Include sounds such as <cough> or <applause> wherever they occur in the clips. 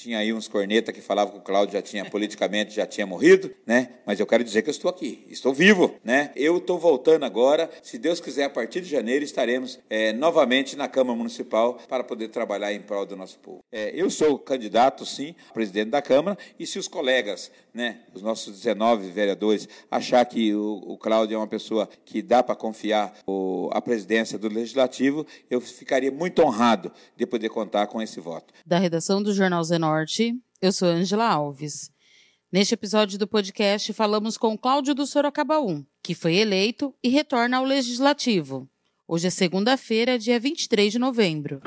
Tinha aí uns corneta que falavam que o Cláudio já tinha politicamente já tinha morrido, né? Mas eu quero dizer que eu estou aqui, estou vivo, né? Eu estou voltando agora. Se Deus quiser, a partir de janeiro estaremos é, novamente na Câmara Municipal para poder trabalhar em prol do nosso povo. É, eu sou candidato, sim, a presidente da Câmara. E se os colegas, né, os nossos 19 vereadores, achar que o, o Cláudio é uma pessoa que dá para confiar o, a presidência do Legislativo, eu ficaria muito honrado de poder contar com esse voto. Da redação do Jornal Zenó Norte, eu sou Angela Alves. Neste episódio do podcast, falamos com Cláudio do Sorocaba 1, que foi eleito e retorna ao Legislativo. Hoje é segunda-feira, dia 23 de novembro.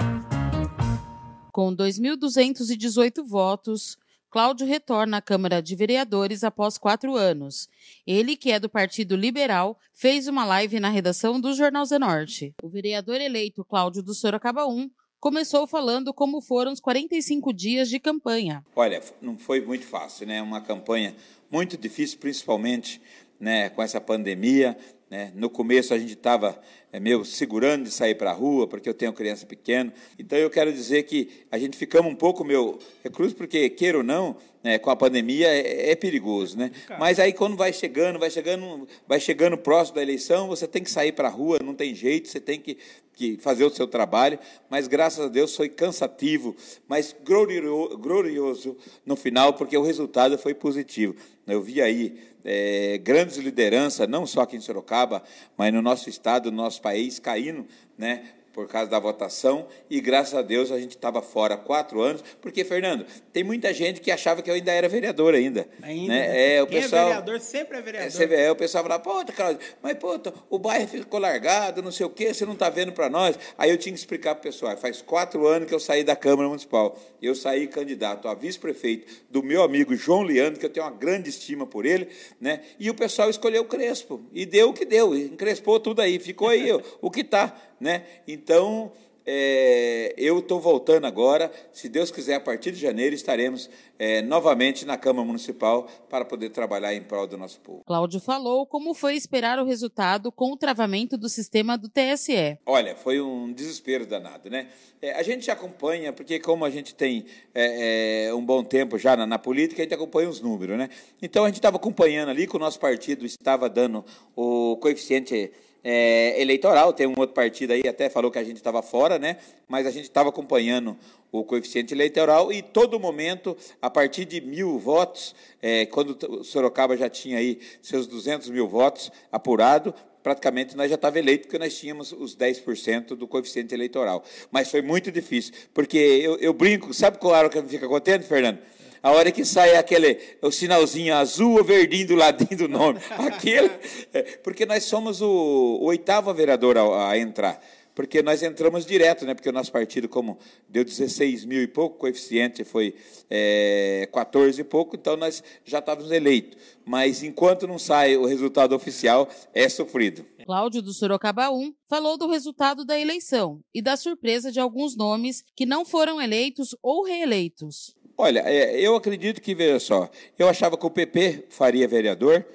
Com 2.218 votos, Cláudio retorna à Câmara de Vereadores após quatro anos. Ele, que é do Partido Liberal, fez uma live na redação do Jornal Zenorte. O vereador eleito Cláudio do Sorocaba 1 começou falando como foram os 45 dias de campanha. Olha, não foi muito fácil, né? Uma campanha muito difícil, principalmente né, com essa pandemia. Né? No começo a gente estava é, meio segurando de sair para a rua, porque eu tenho criança pequena. Então eu quero dizer que a gente ficamos um pouco meu recluso, porque, queira ou não, né, com a pandemia é, é perigoso. Né? Mas aí quando vai chegando, vai chegando, vai chegando próximo da eleição, você tem que sair para a rua, não tem jeito, você tem que, que fazer o seu trabalho. Mas graças a Deus foi cansativo, mas glorioso no final, porque o resultado foi positivo. Eu vi aí é, grandes lideranças, não só aqui em Sorocaba, mas no nosso estado, no nosso país, caindo, né? Por causa da votação, e graças a Deus a gente estava fora quatro anos, porque, Fernando, tem muita gente que achava que eu ainda era vereador ainda. Ainda? Né? É, o Quem é pessoal, é vereador sempre é vereador. É, o pessoal falava, pô, Cláudio, mas pô, o bairro ficou largado, não sei o quê, você não está vendo para nós. Aí eu tinha que explicar para o pessoal, faz quatro anos que eu saí da Câmara Municipal. Eu saí candidato a vice-prefeito do meu amigo João Leandro, que eu tenho uma grande estima por ele, né? e o pessoal escolheu o Crespo, e deu o que deu, encrespou tudo aí, ficou aí <laughs> o que está né? Então, é, eu estou voltando agora. Se Deus quiser, a partir de janeiro estaremos é, novamente na Câmara Municipal para poder trabalhar em prol do nosso povo. Cláudio falou como foi esperar o resultado com o travamento do sistema do TSE. Olha, foi um desespero danado, né? É, a gente acompanha, porque como a gente tem é, é, um bom tempo já na, na, política, a gente acompanha os números, né? Então a gente estava acompanhando ali que o nosso partido estava dando o coeficiente é, eleitoral. Tem um outro partido aí, até falou que a gente estava fora, né? Mas a gente estava acompanhando o coeficiente eleitoral e todo momento, a partir de mil votos, é, quando Sorocaba já tinha aí seus 200 mil votos apurado, praticamente nós já estava eleito, porque nós tínhamos os 10% do coeficiente eleitoral. Mas foi muito difícil, porque eu, eu brinco, sabe qual hora que fica contente, Fernando? A hora que sai aquele o sinalzinho azul ou verdinho do ladinho do nome. <laughs> Aquele, é, porque nós somos o, o oitavo vereador a, a entrar porque nós entramos direto, né? porque o nosso partido, como deu 16 mil e pouco, o coeficiente foi é, 14 e pouco, então nós já estávamos eleitos. Mas enquanto não sai o resultado oficial, é sofrido. Cláudio do Sorocaba 1 falou do resultado da eleição e da surpresa de alguns nomes que não foram eleitos ou reeleitos. Olha, é, eu acredito que, veja só, eu achava que o PP faria vereador.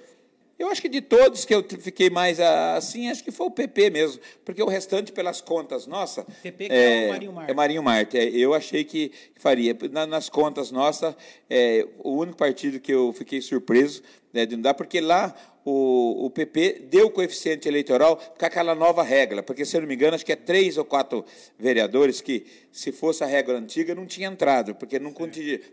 Eu acho que de todos que eu fiquei mais assim, acho que foi o PP mesmo, porque o restante, pelas contas nossas. PP que é, é o Marinho Marte. É Marinho Marte. É, eu achei que faria. nas contas nossas, é, o único partido que eu fiquei surpreso né, de não dar, porque lá o, o PP deu o coeficiente eleitoral com aquela nova regra, porque, se eu não me engano, acho que é três ou quatro vereadores que, se fosse a regra antiga, não tinha entrado, porque não,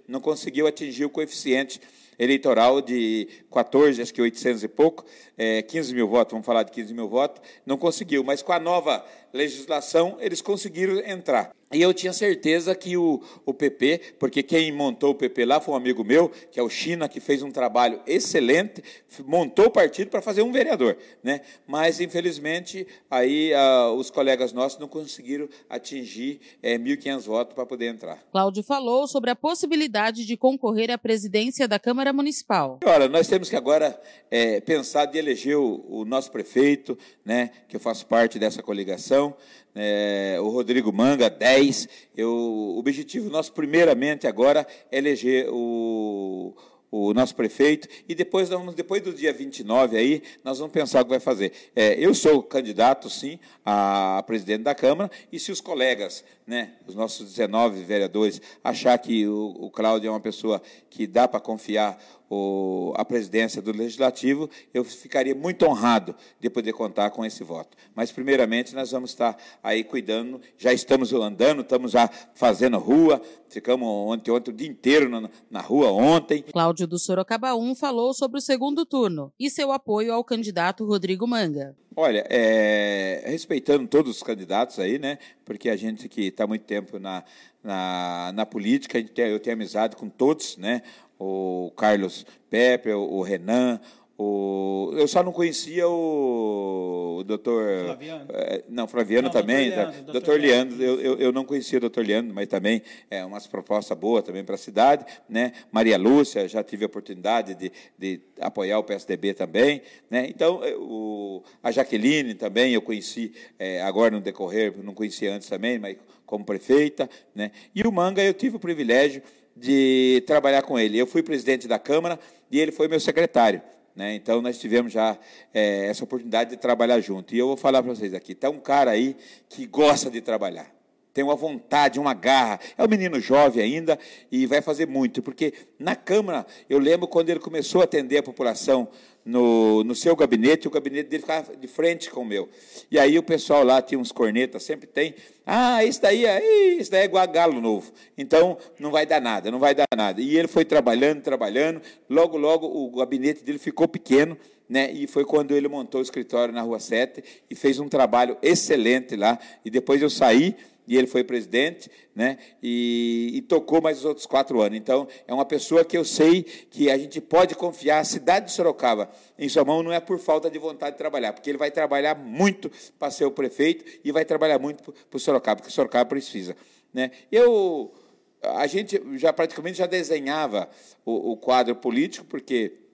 não conseguiu atingir o coeficiente eleitoral de 14, acho que 800 e pouco, é, 15 mil votos, vamos falar de 15 mil votos, não conseguiu, mas com a nova legislação eles conseguiram entrar. E eu tinha certeza que o, o PP, porque quem montou o PP lá foi um amigo meu, que é o China, que fez um trabalho excelente, montou o partido para fazer um vereador. Né? Mas, infelizmente, aí ah, os colegas nossos não conseguiram atingir é, 1.500 votos para poder entrar. Cláudio falou sobre a possibilidade de concorrer à presidência da Câmara Municipal. Olha, nós temos que agora é, pensar de eleger o, o nosso prefeito, né, que eu faço parte dessa coligação, É, o Rodrigo Manga, 10. Eu, o objetivo nosso, primeiramente, agora, é eleger o o nosso prefeito, e depois, vamos, depois do dia 29 aí, nós vamos pensar o que vai fazer. É, eu sou candidato, sim, a presidente da Câmara, e se os colegas, né, os nossos 19 vereadores, achar que o, o Cláudio é uma pessoa que dá para confiar o, a presidência do Legislativo, eu ficaria muito honrado de poder contar com esse voto. Mas, primeiramente, nós vamos estar aí cuidando, já estamos andando, estamos já fazendo rua, ficamos ontem, ontem o dia inteiro na, na rua ontem. Cláudio do Sorocaba 1 falou sobre o segundo turno e seu apoio ao candidato Rodrigo Manga. Olha, é, respeitando todos os candidatos aí, né? Porque a gente que está muito tempo na, na, na política, tem, eu tenho amizade com todos, né? o Carlos Pepe, o Renan, o, eu só não conhecia o, o doutor. Flaviano. É, não, Flaviano não, também. Doutor Leandro, doutor Leandro, Leandro eu, eu, não conhecia o doutor Leandro, mas também é umas propostas boas também para a cidade. Né? Maria Lúcia, já tive a oportunidade de, de apoiar o PSDB também. Né? Então, é, o, a Jaqueline também eu conheci é, agora no decorrer, não conhecia antes também, mas como prefeita. Né? E o Manga eu tive o privilégio de trabalhar com ele. Eu fui presidente da Câmara e ele foi meu secretário. Né? Então, nós tivemos já é, essa oportunidade de trabalhar junto. E eu vou falar para vocês aqui: está um cara aí que gosta de trabalhar tem uma vontade, uma garra. É um menino jovem ainda e vai fazer muito, porque na Câmara, eu lembro quando ele começou a atender a população no, no seu gabinete, o gabinete dele ficava de frente com o meu. E aí o pessoal lá tinha uns cornetas, sempre tem. Ah, isso daí, é, isso daí é igual a galo novo. Então, não vai dar nada, não vai dar nada. E ele foi trabalhando, trabalhando. Logo, logo, o gabinete dele ficou pequeno. Né, e foi quando ele montou o escritório na Rua 7 e fez um trabalho excelente lá. E depois eu saí e ele foi presidente, né? E, e, tocou mais os outros quatro anos. Então, é uma pessoa que eu sei que a gente pode confiar. A cidade de Sorocaba, em sua mão, não é por falta de vontade de trabalhar, porque ele vai trabalhar muito para ser o prefeito e vai trabalhar muito para o Sorocaba, porque o Sorocaba precisa. Né? Eu, a gente já praticamente já desenhava o, o quadro político, porque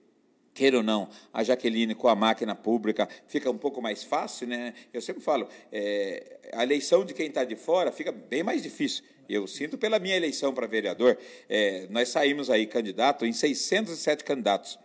queira ou não, a Jaqueline com a máquina pública fica um pouco mais fácil, né? Eu sempre falo, é, a eleição de quem está de fora fica bem mais difícil. Eu sinto pela minha eleição para vereador, é, nós saímos aí candidato em 607 candidatos.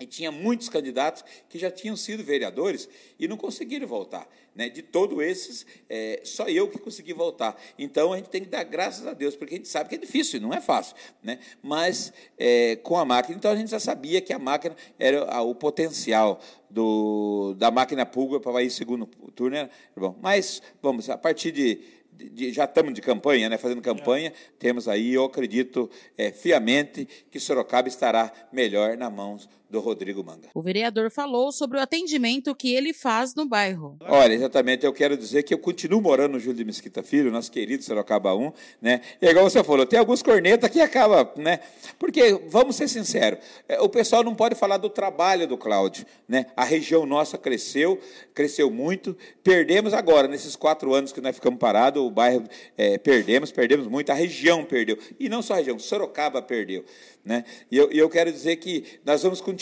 E tinha muitos candidatos que já tinham sido vereadores e não conseguiram voltar. Né? De todos esses, é, só eu que consegui voltar. Então, a gente tem que dar graças a Deus, porque a gente sabe que é difícil, não é fácil. Né? Mas, é, com a máquina, então a gente já sabia que a máquina era o potencial do, da máquina pública para ir segundo turno. Era bom. Mas, vamos, a partir de de, já estamos de campanha, né, fazendo campanha, é. temos aí, eu acredito é, fiamente que Sorocaba estará melhor na mãos do Rodrigo Manga. O vereador falou sobre o atendimento que ele faz no bairro. Olha, exatamente, eu quero dizer que eu continuo morando no Júlio de Mesquita Filho, nosso querido Sorocaba 1, né? E é igual você falou, tem alguns cornetas que acaba, né? Porque, vamos ser sinceros, é, o pessoal não pode falar do trabalho do Cláudio, né? A região nossa cresceu, cresceu muito, perdemos agora, nesses quatro anos que nós ficamos parados, o bairro é, perdemos, perdemos muito, a região perdeu. E não só a região, Sorocaba perdeu. Né? E eu, eu quero dizer que nós vamos continuar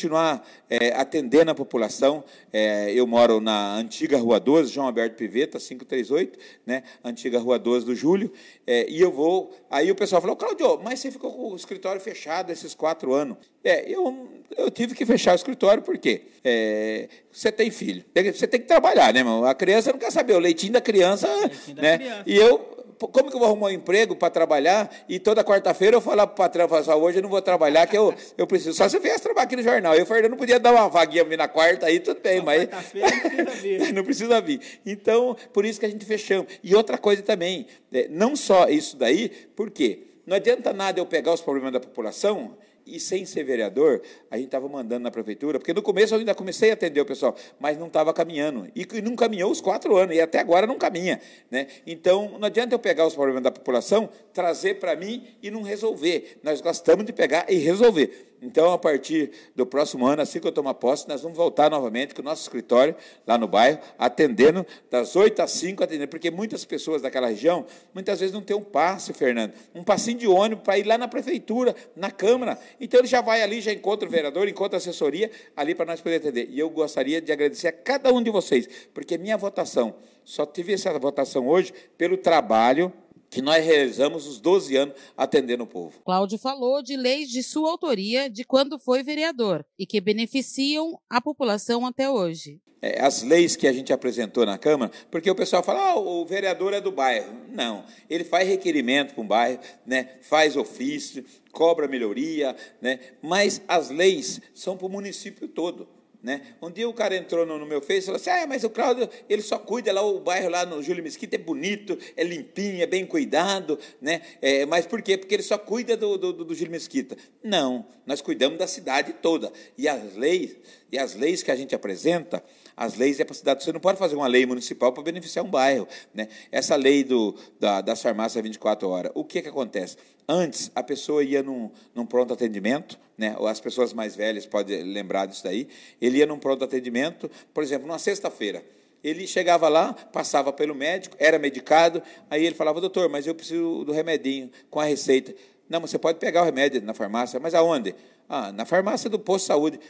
é, atendendo a população. É, eu moro na antiga Rua 12, João Alberto Piveta, 538, né? antiga Rua 12 do Júlio, é, e eu vou. Aí o pessoal falou, Claudio, mas você ficou com o escritório fechado esses quatro anos. É, eu, eu tive que fechar o escritório porque é, você tem filho, você tem que trabalhar, né, irmão? A criança não quer saber, o leitinho da criança. Leitinho né? Da criança. E eu como que eu vou arrumar um emprego para trabalhar e toda quarta-feira eu falar para o patrão, falar, hoje eu não vou trabalhar, que eu, eu preciso. Só se eu viesse trabalhar aqui no jornal. Eu falei, eu não podia dar uma vaguinha na quarta aí, tudo bem, mas. não precisa vir. <laughs> não precisa vir. Então, por isso que a gente fechamos. E outra coisa também, é, não só isso daí, por quê? Não adianta nada eu pegar os problemas da população e sem ser vereador, a gente estava mandando na prefeitura, porque no começo eu ainda comecei a atender o pessoal, mas não estava caminhando. E não caminhou os quatro anos, e até agora não caminha. Né? Então, não adianta eu pegar os problemas da população, trazer para mim e não resolver. Nós gostamos de pegar e resolver. Então, a partir do próximo ano, assim que eu tomar posse, nós vamos voltar novamente com o nosso escritório lá no bairro, atendendo das 8 às 5, atendendo, porque muitas pessoas daquela região, muitas vezes não tem um passe, Fernando, um passinho de ônibus para ir lá na prefeitura, na Câmara. Então, ele já vai ali, já encontra o vereador, encontra a assessoria ali para nós poder atender. E eu gostaria de agradecer a cada um de vocês, porque minha votação, só tive essa votação hoje pelo trabalho que nós realizamos os 12 anos atendendo o povo. Cláudio falou de leis de sua autoria de quando foi vereador e que beneficiam a população até hoje. É, as leis que a gente apresentou na Câmara, porque o pessoal fala, ah, o vereador é do bairro. Não, ele faz requerimento para um bairro, né, faz ofício, cobra melhoria, né, mas as leis são para o município todo. Né? Um dia o cara entrou no, no meu Face e falou assim: ah, mas o Cláudio, ele só cuida lá, o bairro lá no Júlio Mesquita é bonito, é limpinho, é bem cuidado. Né? É, mas por quê? Porque ele só cuida do, do, do Júlio Mesquita. Não, nós cuidamos da cidade toda. E as leis, e as leis que a gente apresenta, as leis é para a cidade. Você não pode fazer uma lei municipal para beneficiar um bairro. Né? Essa lei do, da, das farmácias 24 horas, o que, que acontece? Antes, a pessoa ia num, num pronto atendimento, né? ou as pessoas mais velhas podem lembrar disso daí, ele ia num pronto atendimento, por exemplo, numa sexta-feira. Ele chegava lá, passava pelo médico, era medicado, aí ele falava, doutor, mas eu preciso do remedinho com a receita. Não, você pode pegar o remédio na farmácia, mas aonde? Ah, na farmácia do posto de saúde.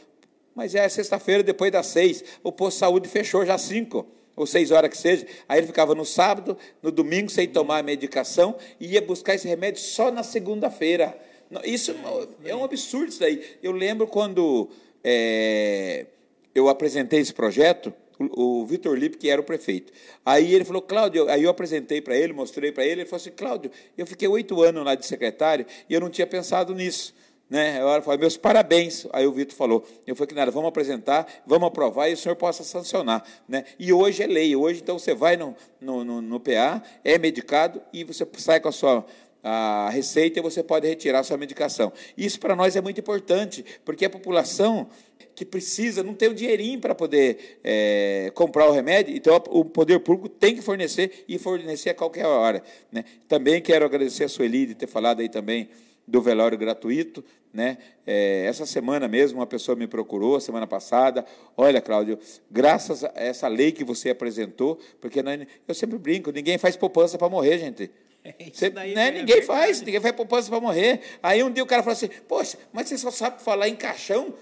Mas é sexta-feira, depois das seis. O posto de saúde fechou já cinco ou seis horas que seja. Aí ele ficava no sábado, no domingo, sem tomar a medicação, e ia buscar esse remédio só na segunda-feira. Isso é um absurdo isso daí. Eu lembro quando é, eu apresentei esse projeto, o, o Vitor Lippe, que era o prefeito. Aí ele falou, Cláudio, aí eu apresentei para ele, mostrei para ele, ele falou assim, Cláudio, eu fiquei oito anos lá de secretário e eu não tinha pensado nisso. Né? Eu falei, meus parabéns. Aí o Vitor falou, eu falei que nada, vamos apresentar, vamos aprovar e o senhor possa sancionar. Né? E hoje é lei, hoje então você vai no, no, no, no PA, é medicado e você sai com a sua a receita e você pode retirar a sua medicação. Isso para nós é muito importante, porque a população que precisa não tem o dinheirinho para poder é, comprar o remédio, então o poder público tem que fornecer e fornecer a qualquer hora. Né? Também quero agradecer a Sueli de ter falado aí também do velório gratuito. Né? É, essa semana mesmo, uma pessoa me procurou, semana passada. Olha, Cláudio, graças a essa lei que você apresentou, porque nós, eu sempre brinco, ninguém faz poupança para morrer, gente. <laughs> Você, né, é ninguém faz, ninguém faz poupança para morrer. Aí um dia o cara falou assim: Poxa, mas você só sabe falar em caixão?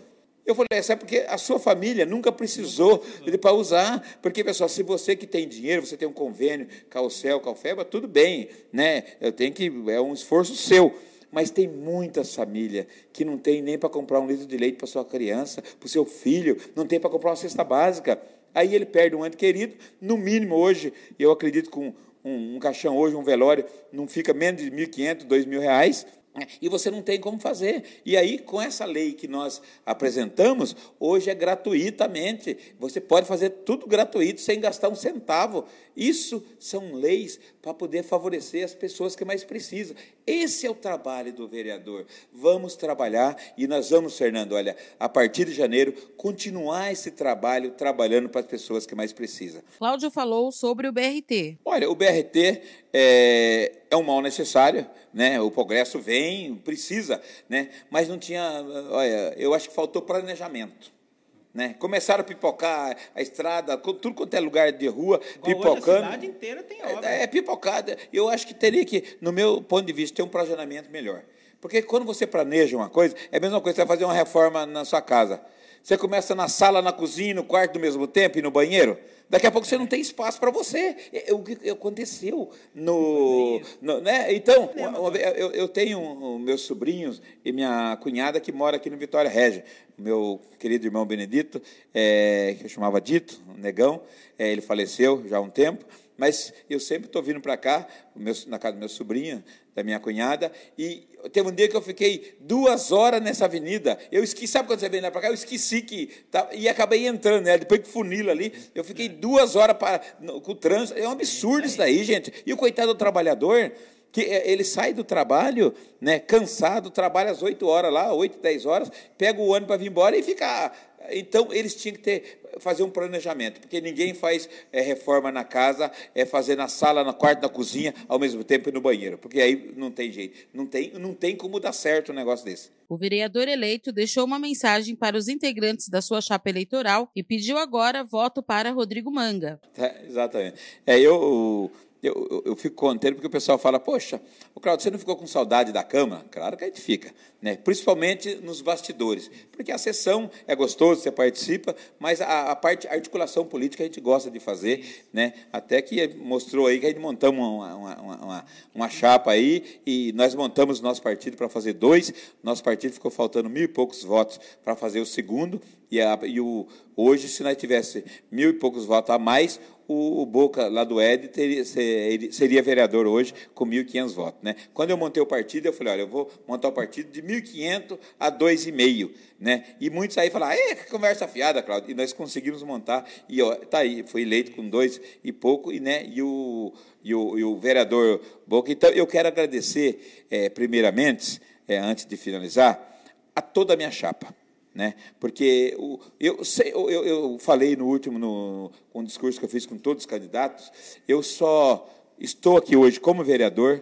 Eu falei, é, é porque a sua família nunca precisou para usar. Porque, pessoal, se você que tem dinheiro, você tem um convênio com o CEL, com a FEBA, tudo bem, né? Eu tenho que. É um esforço seu. Mas tem muitas famílias que não tem nem para comprar um litro de leite para sua criança, para o seu filho, não tem para comprar uma cesta básica. Aí ele perde um ente querido, no mínimo hoje, eu acredito que um, um, um caixão hoje, um velório, não fica menos de 1.500, 2.000 reais, e você não tem como fazer. E aí, com essa lei que nós apresentamos, hoje é gratuitamente. Você pode fazer tudo gratuito, sem gastar um centavo. Isso são leis para poder favorecer as pessoas que mais precisam. Esse é o trabalho do vereador. Vamos trabalhar e nós vamos, Fernando, olha, a partir de janeiro, continuar esse trabalho, trabalhando para as pessoas que mais precisam. Cláudio falou sobre o BRT. Olha, o BRT é, é um mal necessário, né? O progresso vem, precisa, né? Mas não tinha, olha, eu acho que faltou planejamento. Né? Começaram a pipocar a estrada, tudo quanto é lugar de rua, Igual pipocando. A cidade inteira tem obra. É, é pipocada. Eu acho que teria que, no meu ponto de vista, ter um planejamento melhor. Porque quando você planeja uma coisa, é a mesma coisa que você vai fazer uma reforma na sua casa. Você começa na sala, na cozinha, no quarto do mesmo tempo e no banheiro. Daqui a pouco você não tem espaço para você. É, é o que aconteceu no, no né? Então, eu, eu tenho meus sobrinhos e minha cunhada que mora aqui no Vitória Régia. Meu querido irmão Benedito, é, que eu chamava Dito, negão, é, ele faleceu já há um tempo. Mas eu sempre estou vindo para cá, na casa do meu sobrinho, da minha cunhada, e teve um dia que eu fiquei duas horas nessa avenida. Eu esqueci, sabe quando você vem lá para cá? Eu esqueci que. Tá, e acabei entrando, né? Depois que funila ali, eu fiquei duas horas para, no, com o trânsito. É um absurdo isso daí, gente. E o coitado do trabalhador que é, ele sai do trabalho, né, cansado, trabalha às 8 horas lá, 8, 10 horas, pega o ônibus para vir embora e fica então, eles tinham que ter, fazer um planejamento, porque ninguém faz é, reforma na casa, é fazer na sala, no quarto, na cozinha, ao mesmo tempo e no banheiro, porque aí não tem jeito, não tem, não tem como dar certo um negócio desse. O vereador eleito deixou uma mensagem para os integrantes da sua chapa eleitoral e pediu agora voto para Rodrigo Manga. É, exatamente. É, eu eu, eu, eu, fico contente porque o pessoal fala, poxa, o Claudio, você não ficou com saudade da Câmara? Claro que a gente fica, né? principalmente nos bastidores, porque a sessão é gostoso, você participa, mas a, a parte, a articulação política a gente gosta de fazer, né? até que mostrou aí que a gente montamos uma, uma, uma, uma chapa aí, e nós montamos nosso partido para fazer dois, nosso partido ficou faltando mil e poucos votos para fazer o segundo, e, a, e o, hoje, se nós tivesse mil e poucos votos a mais, o, o Boca, lá do Ed, teria, seria vereador hoje com 1.500 votos. Né? Quando eu montei o partido, eu falei, olha, eu vou montar o partido de 1.500 a 2,5. Né? E muitos aí falaram, é, que conversa fiada, Claudio. E nós conseguimos montar, e está aí, foi eleito com dois e pouco, e, né, e, o, e, o, e o vereador Boca. Então, eu quero agradecer, é, primeiramente, é, antes de finalizar, a toda a minha chapa né? Porque o, eu, eu, eu falei no último, no, um discurso que eu fiz com todos os candidatos, eu só estou aqui hoje como vereador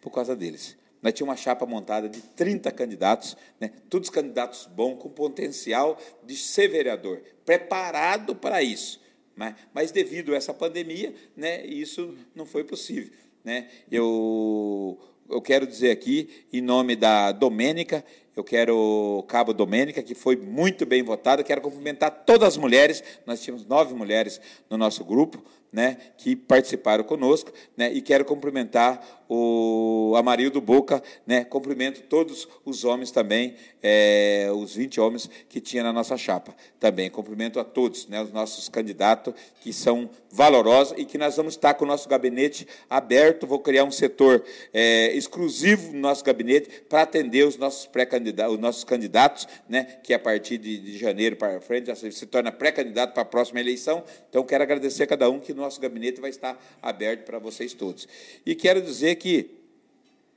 por causa deles. Nós tínhamos uma chapa montada de 30 candidatos, né? todos candidatos bons, com potencial de ser vereador, preparado para isso. Né? Mas devido a essa pandemia, né, isso não foi possível. Né? Eu, eu quero dizer aqui, em nome da Domênica, eu quero Cabo Domênica, que foi muito bem votada. Quero cumprimentar todas as mulheres. Nós tínhamos nove mulheres no nosso grupo, né, que participaram conosco, né, e quero cumprimentar o Amarildo Boca, né, cumprimento todos os homens também, é, os 20 homens que tinha na nossa chapa. Também, cumprimento a todos, né, os nossos candidatos que são valorosos e que nós vamos estar com o nosso gabinete aberto, vou criar um setor é, exclusivo no nosso gabinete para atender os nossos pré-candidatos, os nossos candidatos, né, que a partir de, de janeiro para frente já se, torna pré-candidato para a próxima eleição, então quero agradecer a cada um que nosso gabinete vai estar aberto para vocês todos. E quero dizer que, que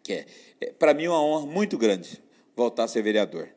é, é para mim, é uma honra muito grande voltar a ser vereador.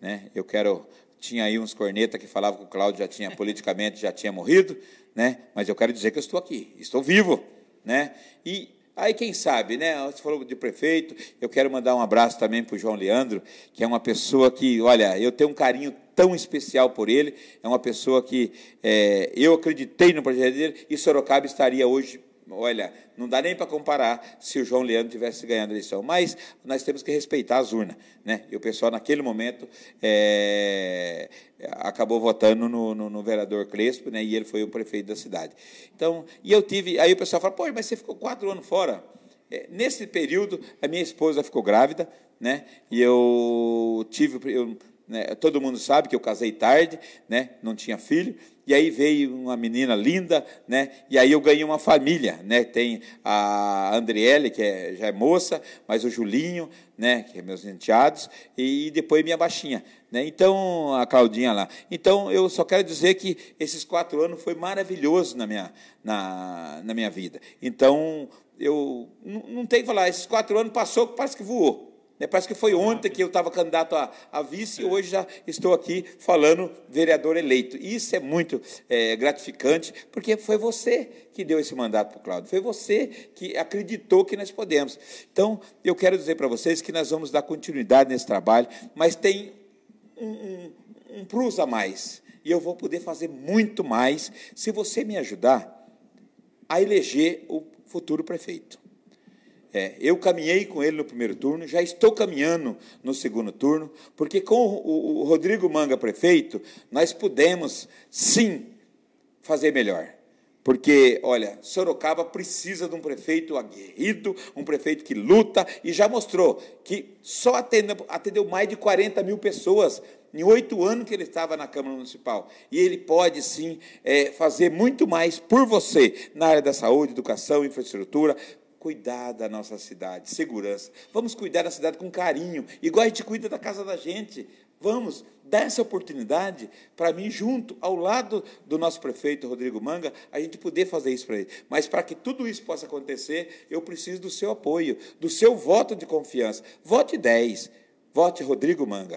Né? Eu quero. Tinha aí uns cornetas que falavam que o Cláudio já tinha, politicamente, já tinha morrido, né? mas eu quero dizer que eu estou aqui, estou vivo. Né? E Aí, quem sabe, né? Você falou de prefeito, eu quero mandar um abraço também para o João Leandro, que é uma pessoa que, olha, eu tenho um carinho tão especial por ele, é uma pessoa que é, eu acreditei no projeto dele e Sorocaba estaria hoje olha, não dá nem para comparar se o João Leandro tivesse ganhado a eleição, mas nós temos que respeitar as urnas, né? E o pessoal naquele momento é, acabou votando no, no, no, vereador Crespo, né? E ele foi o prefeito da cidade. Então, e eu tive, aí o pessoal fala, pô, mas você ficou quatro anos fora. É, nesse período, a minha esposa ficou grávida, né? E eu tive, eu, né, todo mundo sabe que eu casei tarde, né? Não tinha filho e aí veio uma menina linda, né? E aí eu ganhei uma família, né? Tem a Andriele, que é, já é moça, mas o Julinho, né? Que é meus enteados, e depois minha baixinha, né? Então a Claudinha lá. Então eu só quero dizer que esses quatro anos foi maravilhoso na minha na, na minha vida. Então eu não, não tenho que falar, esses quatro anos passou, parece que voou. Né? Parece que foi ontem que eu estava candidato a, a, vice e hoje já estou aqui falando vereador eleito. Isso é muito é, gratificante, porque foi você que deu esse mandato para o Cláudio, foi você que acreditou que nós podemos. Então, eu quero dizer para vocês que nós vamos dar continuidade nesse trabalho, mas tem um, um, um plus a mais. E eu vou poder fazer muito mais se você me ajudar a eleger o futuro prefeito. É, eu caminhei com ele no primeiro turno, já estou caminhando no segundo turno, porque com o, o Rodrigo Manga prefeito, nós pudemos, sim, fazer melhor. Porque, olha, Sorocaba precisa de um prefeito aguerrido, um prefeito que luta, e já mostrou que só atendeu, atendeu mais de 40 mil pessoas em oito anos que ele estava na Câmara Municipal. E ele pode, sim, é, fazer muito mais por você na área da saúde, educação, infraestrutura, cuidar da nossa cidade, segurança. Vamos cuidar da cidade com carinho, igual a gente cuida da casa da gente. Vamos dar essa oportunidade para mim, junto, ao lado do nosso prefeito Rodrigo Manga, a gente poder fazer isso para ele. Mas para que tudo isso possa acontecer, eu preciso do seu apoio, do seu voto de confiança. Vote 10. Vote Rodrigo Manga.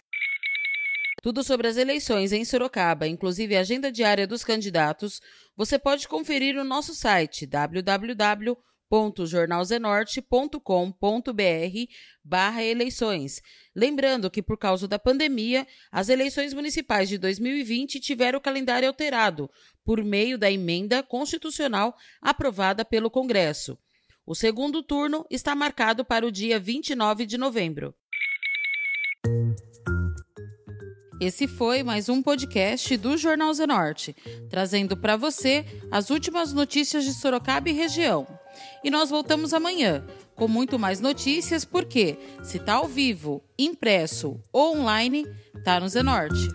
Tudo sobre as eleições em Sorocaba, inclusive a agenda diária dos candidatos, você pode conferir no nosso site www.jornalzenorte.com.br barra eleições. Lembrando que, por causa da pandemia, as eleições municipais de 2020 tiveram o calendário alterado por meio da emenda constitucional aprovada pelo Congresso. O segundo turno está marcado para o dia 29 de novembro. Esse foi mais um podcast do Jornal Zenorte, trazendo para você as últimas notícias de Sorocaba e região. E nós voltamos amanhã com muito mais notícias, porque se tá ao vivo, impresso ou online, tá no Zenorte.